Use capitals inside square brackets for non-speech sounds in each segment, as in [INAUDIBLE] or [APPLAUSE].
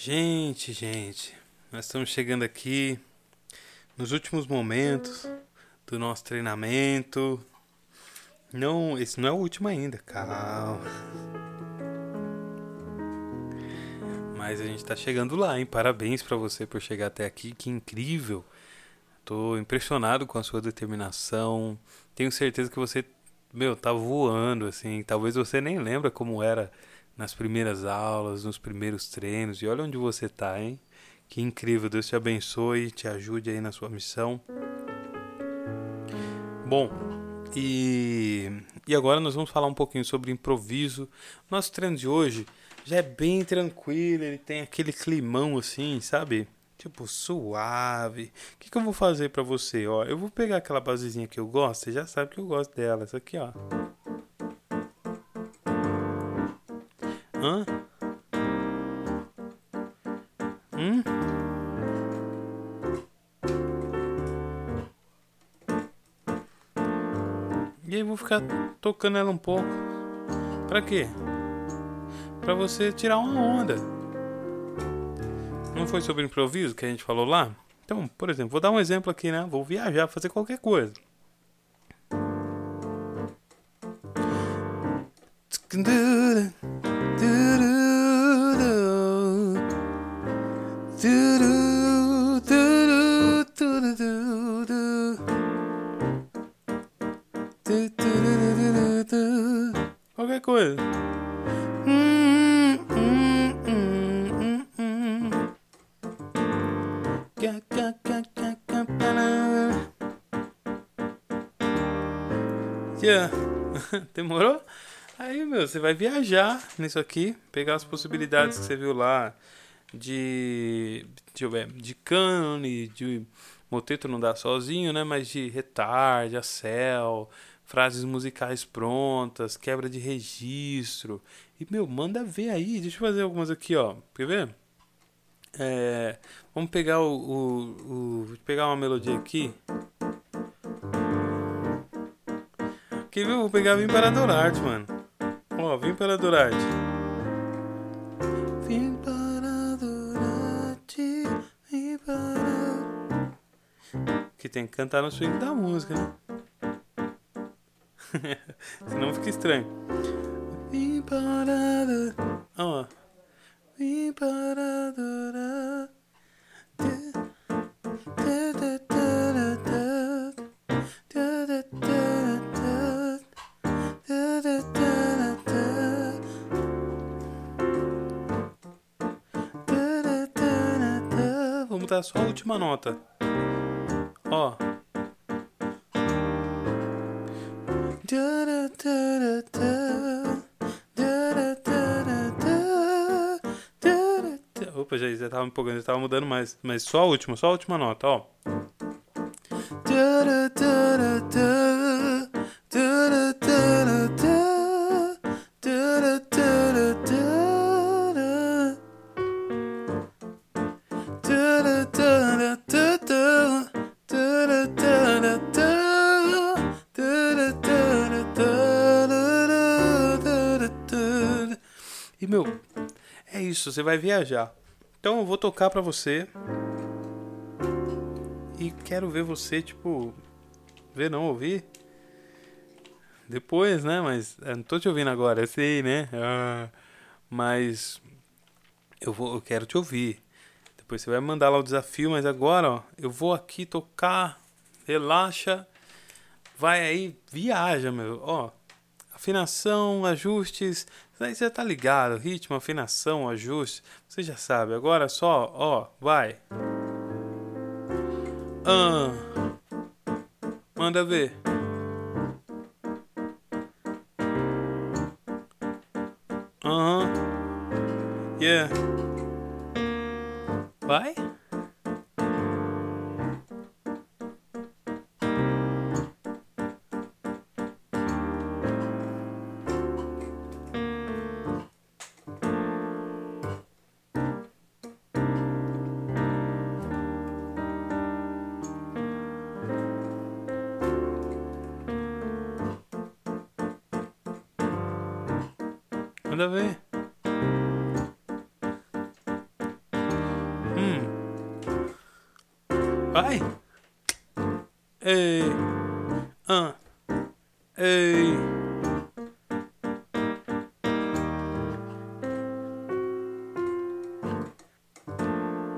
Gente, gente, nós estamos chegando aqui nos últimos momentos do nosso treinamento. Não, esse não é o último ainda, calma. Mas a gente tá chegando lá, hein? Parabéns para você por chegar até aqui, que incrível. Tô impressionado com a sua determinação. Tenho certeza que você, meu, tá voando assim. Talvez você nem lembra como era nas primeiras aulas, nos primeiros treinos. E olha onde você tá, hein? Que incrível. Deus te abençoe, te ajude aí na sua missão. Bom, e, e agora nós vamos falar um pouquinho sobre improviso. Nosso treino de hoje já é bem tranquilo, ele tem aquele climão assim, sabe? Tipo, suave. O que, que eu vou fazer para você? Ó, eu vou pegar aquela basezinha que eu gosto, você já sabe que eu gosto dela. Essa aqui, ó. Hã? Hum? E aí vou ficar tocando ela um pouco. Pra quê? Pra você tirar uma onda. Não foi sobre improviso que a gente falou lá? Então, por exemplo, vou dar um exemplo aqui, né? Vou viajar, fazer qualquer coisa. [LAUGHS] Demorou? Aí, meu, você vai viajar nisso aqui, pegar as possibilidades que você viu lá de, deixa eu ver, de cânone, de moteto não dá sozinho, né? Mas de retard, acel, frases musicais prontas, quebra de registro. E, meu, manda ver aí. Deixa eu fazer algumas aqui, ó. Quer ver? É, vamos pegar o, o, o, pegar uma melodia aqui. Ver? Eu vou pegar Vim para Adorarte, mano. Ó, Vim para Adorarte. Vim para Adorarte, vim para... Que tem que cantar no swing da música, né? [LAUGHS] Senão fica estranho. Vim para. Ó. Vim para Vamos dar só a última nota. Ó. Opa, já, já tava empolgando, já tava mudando mais. Mas só a última, só a última nota, ó. Isso, você vai viajar. Então eu vou tocar pra você. E quero ver você, tipo, ver não ouvir. Depois, né? Mas eu não tô te ouvindo agora, eu sei, né? Ah, mas eu vou, eu quero te ouvir. Depois você vai mandar lá o desafio, mas agora, ó, eu vou aqui tocar, relaxa, vai aí, viaja, meu, ó. Afinação, ajustes, aí você tá ligado, ritmo, afinação, ajuste, você já sabe. Agora só, ó, vai. Ah, manda ver. Aham. Uhum. Yeah. Vai? Nada a ver. Hum. Vai. Ei. Ah. Ei.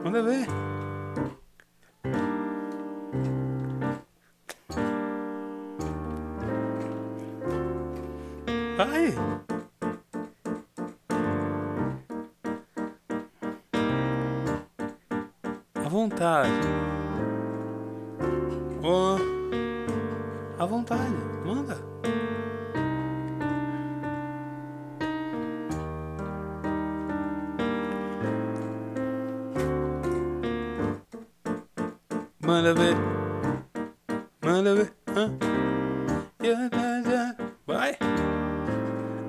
Manda ver. Vai. Vontade. Oh. À vontade. Manda. Manda ver. Manda ver. Ah. Yeah, yeah, yeah. Vai.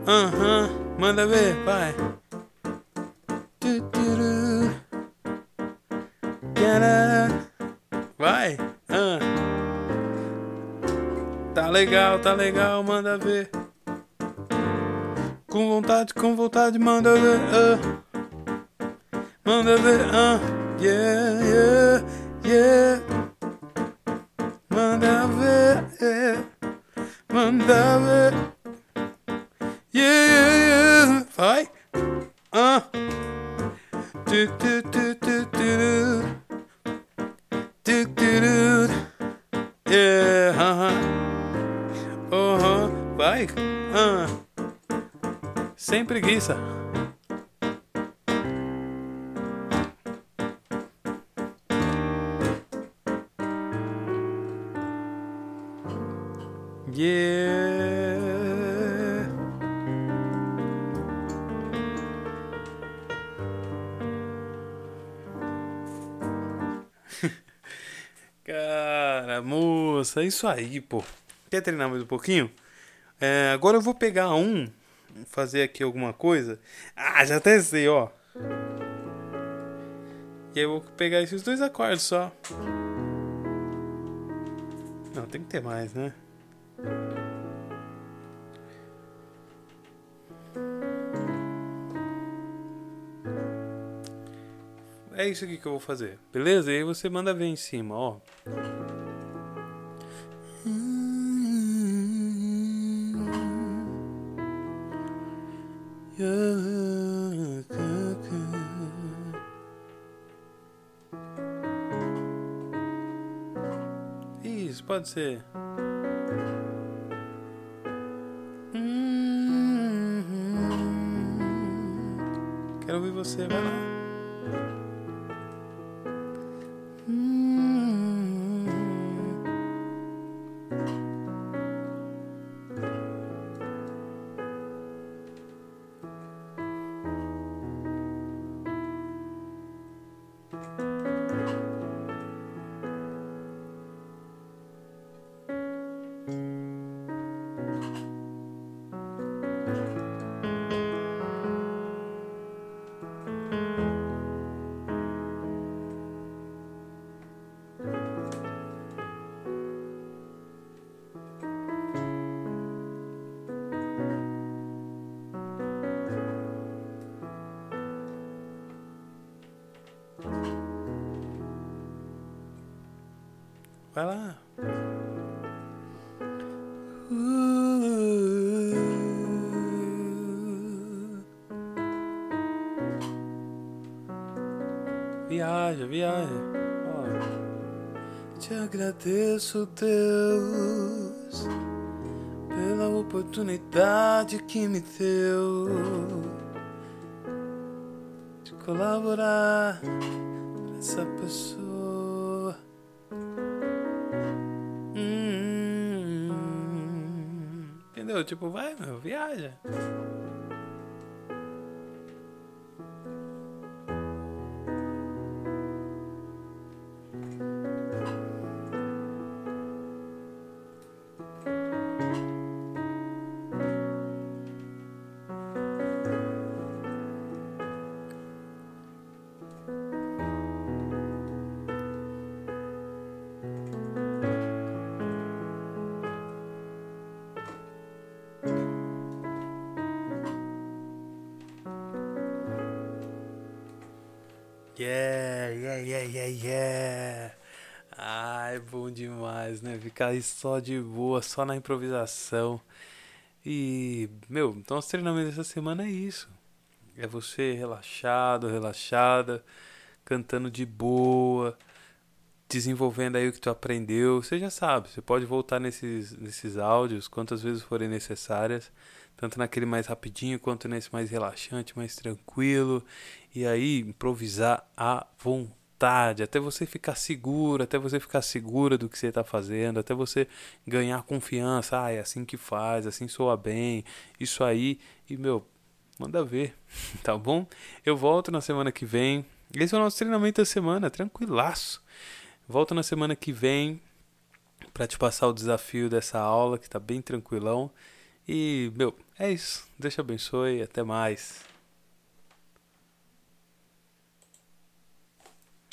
Aham. Manda ver. Vai. Tu, tu. Vai. Ah. Tá legal, tá legal. Manda ver. Com vontade, com vontade. Manda ver. Ah. Manda ver. Ah. Yeah, yeah, yeah. Manda ver. Yeah. Manda ver. Yeah, yeah, yeah. Vai. Ah. Tu, tu, tu. Aham. Aham. Vai. Ah. Sem preguiça. Moça, é isso aí, pô. Quer treinar mais um pouquinho? É, agora eu vou pegar um, fazer aqui alguma coisa. Ah, já até sei, ó. E aí eu vou pegar esses dois acordes só. Não, tem que ter mais, né? É isso aqui que eu vou fazer, beleza? E aí você manda ver em cima, ó. Pode ser. Quero ouvir você, vai lá. Vai lá. Viaja, viaja. Te agradeço, Deus, pela oportunidade que me deu de colaborar pra essa pessoa. Tipo, vai, meu, viaja. Yeah, yeah, yeah, yeah, yeah. Ah, é bom demais, né? Ficar aí só de boa, só na improvisação. E, meu, então os treinamentos dessa semana é isso. É você relaxado, relaxada, cantando de boa, desenvolvendo aí o que tu aprendeu. Você já sabe, você pode voltar nesses, nesses áudios quantas vezes forem necessárias, tanto naquele mais rapidinho quanto nesse mais relaxante, mais tranquilo. E aí improvisar à vontade, até você ficar seguro, até você ficar segura do que você está fazendo, até você ganhar confiança. Ah, é assim que faz, assim soa bem, isso aí. E meu, manda ver, [LAUGHS] tá bom? Eu volto na semana que vem. Esse é o nosso treinamento da semana, tranquilaço. Volto na semana que vem para te passar o desafio dessa aula que tá bem tranquilão. E, meu, é isso. Deus te abençoe. Até mais.